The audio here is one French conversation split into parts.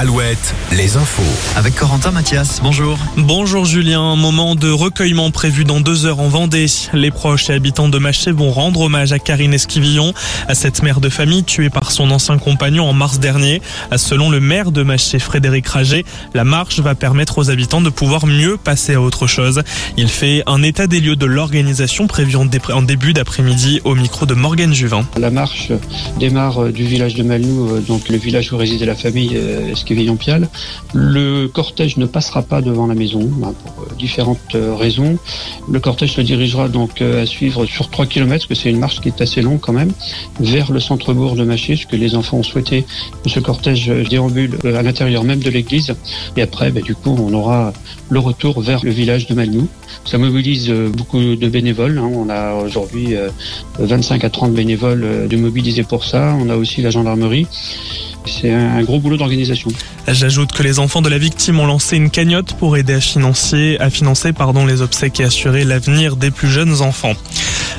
al Alouette, les infos. Avec Corentin Mathias, bonjour. Bonjour Julien, moment de recueillement prévu dans deux heures en Vendée. Les proches et habitants de Maché vont rendre hommage à Karine Esquivillon, à cette mère de famille tuée par son ancien compagnon en mars dernier. Selon le maire de Maché, Frédéric Raget, la marche va permettre aux habitants de pouvoir mieux passer à autre chose. Il fait un état des lieux de l'organisation prévu en, début d'après-midi au micro de Morgane Juvin. La marche démarre du village de Malnou, euh, donc le village où résidait la famille euh, Le cortège ne passera pas devant la maison bah, pour euh, différentes euh, raisons. Le cortège se dirigera donc euh, à suivre sur 3 km, que c'est une marche qui est assez longue quand même, vers le centre-bourg de Maché, ce que les enfants ont souhaité que ce cortège déambule à l'intérieur même de l'église. Et après, bah, du coup, on aura le retour vers le village de Malnou. Ça mobilise beaucoup de bénévoles. Hein. On a aujourd'hui 25 à 30 bénévoles de mobiliser pour ça. On a aussi la gendarmerie. C'est un gros boulot d'organisation. J'ajoute que les enfants de la victime ont lancé une cagnotte pour aider à financer, à financer pardon, les obsèques et assurer l'avenir des plus jeunes enfants.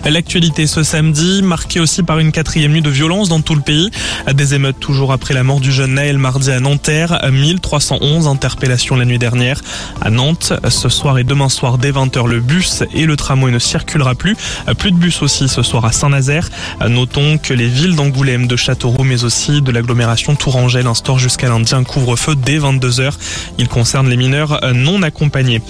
L'actualité ce samedi, marquée aussi par une quatrième nuit de violence dans tout le pays. Des émeutes toujours après la mort du jeune Naël mardi à Nanterre. 1311 interpellations la nuit dernière. À Nantes, ce soir et demain soir dès 20h, le bus et le tramway ne circulera plus. Plus de bus aussi ce soir à Saint-Nazaire. Notons que les villes d'Angoulême, de Châteauroux, mais aussi de l'agglomération Tourangelle instaurent jusqu'à lundi un couvre-feu dès 22h. Il concerne les mineurs non accompagnés.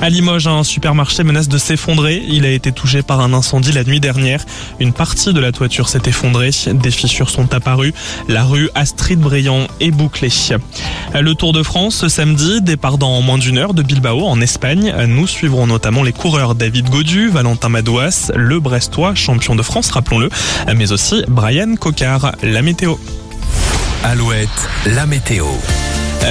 À Limoges, un supermarché menace de s'effondrer. Il a été touché par un incendie la nuit dernière. Une partie de la toiture s'est effondrée. Des fissures sont apparues. La rue Astrid Briand est bouclée. Le Tour de France ce samedi, départ dans moins d'une heure de Bilbao en Espagne. Nous suivrons notamment les coureurs David Godu, Valentin Madouas, le Brestois, champion de France, rappelons-le, mais aussi Brian Cocard. La météo. Alouette, la météo.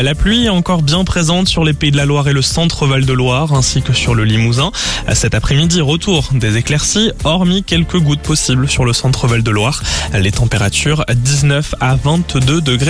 La pluie est encore bien présente sur les Pays de la Loire et le centre Val-de-Loire, ainsi que sur le Limousin. Cet après-midi, retour des éclaircies, hormis quelques gouttes possibles sur le centre Val-de-Loire. Les températures 19 à 22 degrés.